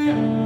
Yeah.